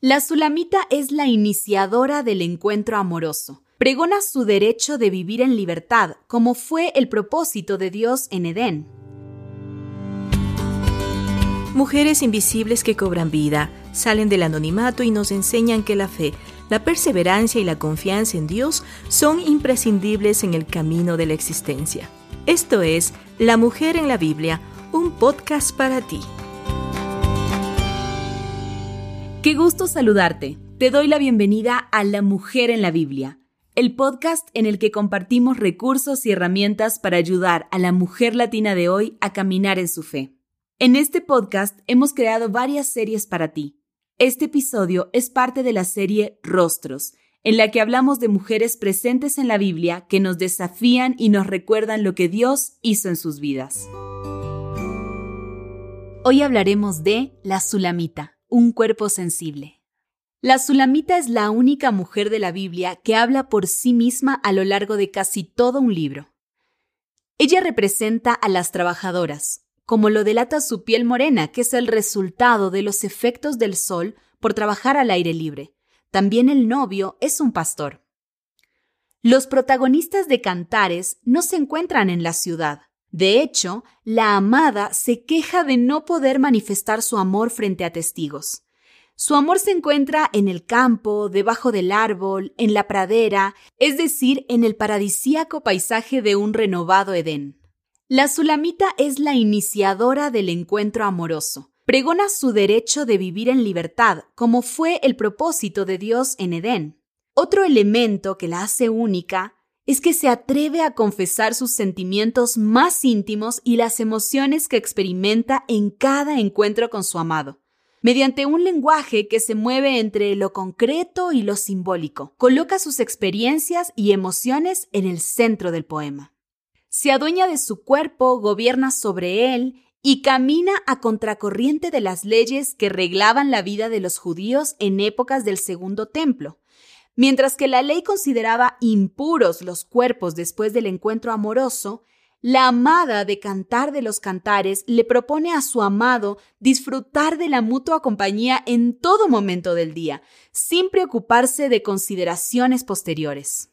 La Sulamita es la iniciadora del encuentro amoroso. Pregona su derecho de vivir en libertad, como fue el propósito de Dios en Edén. Mujeres invisibles que cobran vida, salen del anonimato y nos enseñan que la fe, la perseverancia y la confianza en Dios son imprescindibles en el camino de la existencia. Esto es La Mujer en la Biblia, un podcast para ti. Qué gusto saludarte. Te doy la bienvenida a La Mujer en la Biblia, el podcast en el que compartimos recursos y herramientas para ayudar a la mujer latina de hoy a caminar en su fe. En este podcast hemos creado varias series para ti. Este episodio es parte de la serie Rostros, en la que hablamos de mujeres presentes en la Biblia que nos desafían y nos recuerdan lo que Dios hizo en sus vidas. Hoy hablaremos de la Sulamita un cuerpo sensible. La Sulamita es la única mujer de la Biblia que habla por sí misma a lo largo de casi todo un libro. Ella representa a las trabajadoras, como lo delata su piel morena, que es el resultado de los efectos del sol por trabajar al aire libre. También el novio es un pastor. Los protagonistas de Cantares no se encuentran en la ciudad, de hecho, la amada se queja de no poder manifestar su amor frente a testigos. Su amor se encuentra en el campo, debajo del árbol, en la pradera, es decir, en el paradisíaco paisaje de un renovado Edén. La Sulamita es la iniciadora del encuentro amoroso. Pregona su derecho de vivir en libertad, como fue el propósito de Dios en Edén. Otro elemento que la hace única es que se atreve a confesar sus sentimientos más íntimos y las emociones que experimenta en cada encuentro con su amado. Mediante un lenguaje que se mueve entre lo concreto y lo simbólico, coloca sus experiencias y emociones en el centro del poema. Se adueña de su cuerpo, gobierna sobre él y camina a contracorriente de las leyes que reglaban la vida de los judíos en épocas del Segundo Templo, Mientras que la ley consideraba impuros los cuerpos después del encuentro amoroso, la amada de Cantar de los Cantares le propone a su amado disfrutar de la mutua compañía en todo momento del día, sin preocuparse de consideraciones posteriores.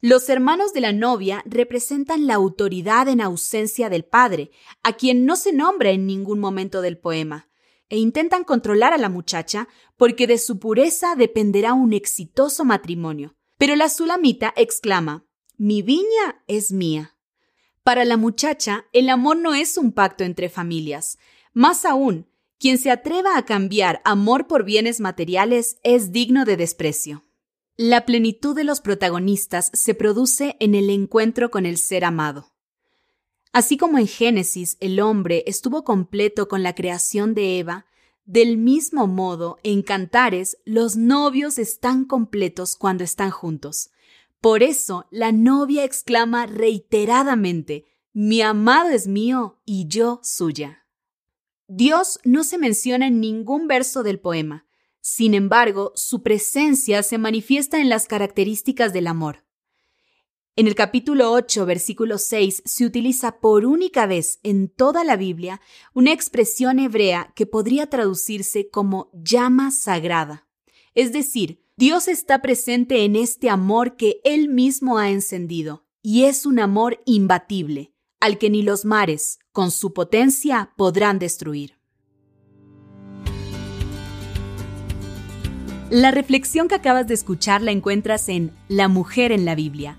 Los hermanos de la novia representan la autoridad en ausencia del padre, a quien no se nombra en ningún momento del poema e intentan controlar a la muchacha porque de su pureza dependerá un exitoso matrimonio. Pero la sulamita exclama, mi viña es mía. Para la muchacha, el amor no es un pacto entre familias. Más aún, quien se atreva a cambiar amor por bienes materiales es digno de desprecio. La plenitud de los protagonistas se produce en el encuentro con el ser amado. Así como en Génesis el hombre estuvo completo con la creación de Eva, del mismo modo en Cantares los novios están completos cuando están juntos. Por eso la novia exclama reiteradamente, mi amado es mío y yo suya. Dios no se menciona en ningún verso del poema, sin embargo, su presencia se manifiesta en las características del amor. En el capítulo 8, versículo 6, se utiliza por única vez en toda la Biblia una expresión hebrea que podría traducirse como llama sagrada. Es decir, Dios está presente en este amor que Él mismo ha encendido, y es un amor imbatible, al que ni los mares, con su potencia, podrán destruir. La reflexión que acabas de escuchar la encuentras en La mujer en la Biblia